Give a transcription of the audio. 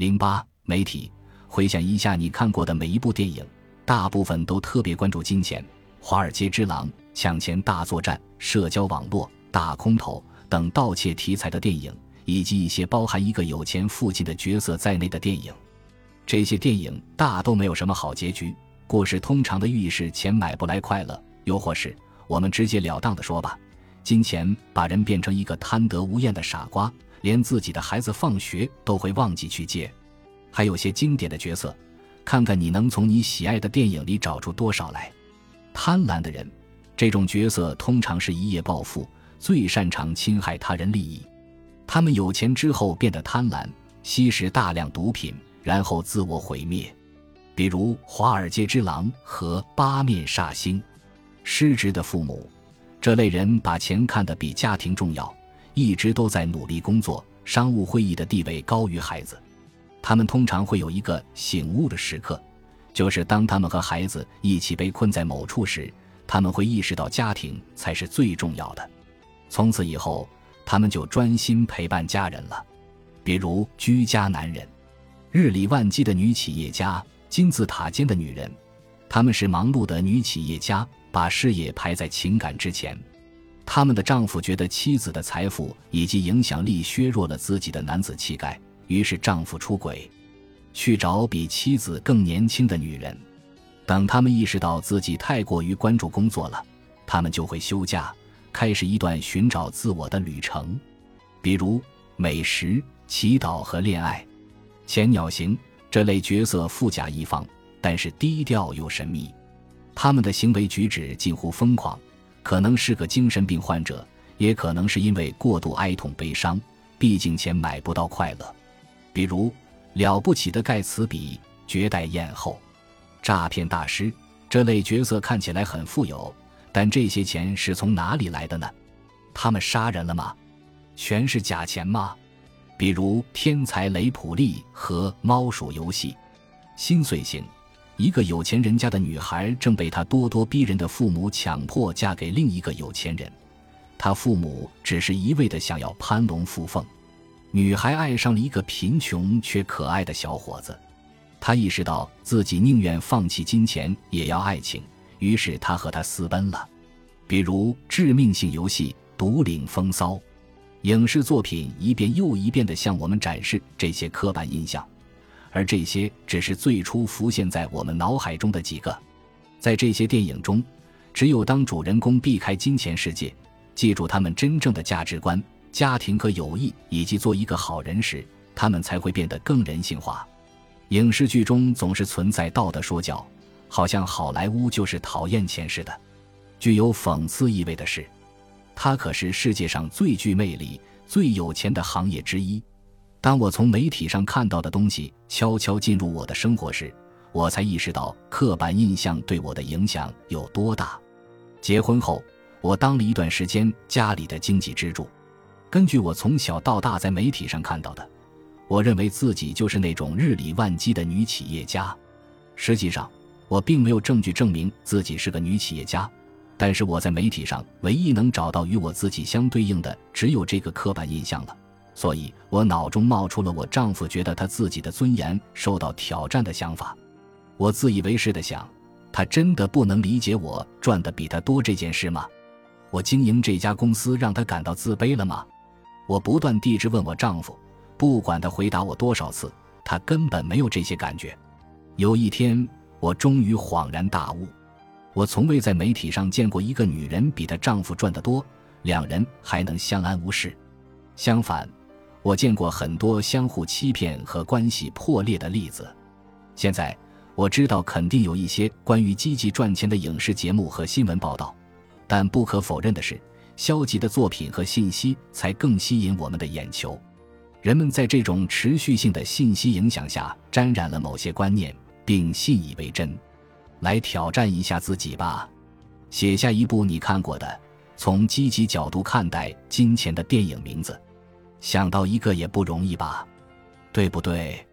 零八媒体，回想一下你看过的每一部电影，大部分都特别关注金钱、华尔街之狼、抢钱大作战、社交网络、大空头等盗窃题材的电影，以及一些包含一个有钱父亲的角色在内的电影。这些电影大都没有什么好结局，故事通常的寓意是钱买不来快乐，又或是我们直截了当的说吧，金钱把人变成一个贪得无厌的傻瓜。连自己的孩子放学都会忘记去接，还有些经典的角色，看看你能从你喜爱的电影里找出多少来。贪婪的人，这种角色通常是一夜暴富，最擅长侵害他人利益。他们有钱之后变得贪婪，吸食大量毒品，然后自我毁灭。比如《华尔街之狼》和《八面煞星》。失职的父母，这类人把钱看得比家庭重要。一直都在努力工作，商务会议的地位高于孩子。他们通常会有一个醒悟的时刻，就是当他们和孩子一起被困在某处时，他们会意识到家庭才是最重要的。从此以后，他们就专心陪伴家人了。比如居家男人，日理万机的女企业家，金字塔尖的女人，他们是忙碌的女企业家，把事业排在情感之前。他们的丈夫觉得妻子的财富以及影响力削弱了自己的男子气概，于是丈夫出轨，去找比妻子更年轻的女人。等他们意识到自己太过于关注工作了，他们就会休假，开始一段寻找自我的旅程，比如美食、祈祷和恋爱。前鸟型这类角色富甲一方，但是低调又神秘，他们的行为举止近乎疯狂。可能是个精神病患者，也可能是因为过度哀痛悲伤。毕竟钱买不到快乐。比如了不起的盖茨比、绝代艳后、诈骗大师这类角色看起来很富有，但这些钱是从哪里来的呢？他们杀人了吗？全是假钱吗？比如天才雷普利和猫鼠游戏，心碎型。一个有钱人家的女孩正被他咄咄逼人的父母强迫嫁给另一个有钱人，他父母只是一味的想要攀龙附凤。女孩爱上了一个贫穷却可爱的小伙子，她意识到自己宁愿放弃金钱也要爱情，于是她和他私奔了。比如致命性游戏、独领风骚，影视作品一遍又一遍地向我们展示这些刻板印象。而这些只是最初浮现在我们脑海中的几个，在这些电影中，只有当主人公避开金钱世界，记住他们真正的价值观、家庭和友谊，以及做一个好人时，他们才会变得更人性化。影视剧中总是存在道德说教，好像好莱坞就是讨厌钱似的。具有讽刺意味的是，它可是世界上最具魅力、最有钱的行业之一。当我从媒体上看到的东西悄悄进入我的生活时，我才意识到刻板印象对我的影响有多大。结婚后，我当了一段时间家里的经济支柱。根据我从小到大在媒体上看到的，我认为自己就是那种日理万机的女企业家。实际上，我并没有证据证明自己是个女企业家，但是我在媒体上唯一能找到与我自己相对应的，只有这个刻板印象了。所以我脑中冒出了我丈夫觉得他自己的尊严受到挑战的想法。我自以为是的想，他真的不能理解我赚的比他多这件事吗？我经营这家公司让他感到自卑了吗？我不断地质问我丈夫，不管他回答我多少次，他根本没有这些感觉。有一天，我终于恍然大悟：我从未在媒体上见过一个女人比她丈夫赚得多，两人还能相安无事。相反。我见过很多相互欺骗和关系破裂的例子。现在我知道，肯定有一些关于积极赚钱的影视节目和新闻报道，但不可否认的是，消极的作品和信息才更吸引我们的眼球。人们在这种持续性的信息影响下，沾染了某些观念，并信以为真。来挑战一下自己吧，写下一部你看过的、从积极角度看待金钱的电影名字。想到一个也不容易吧，对不对？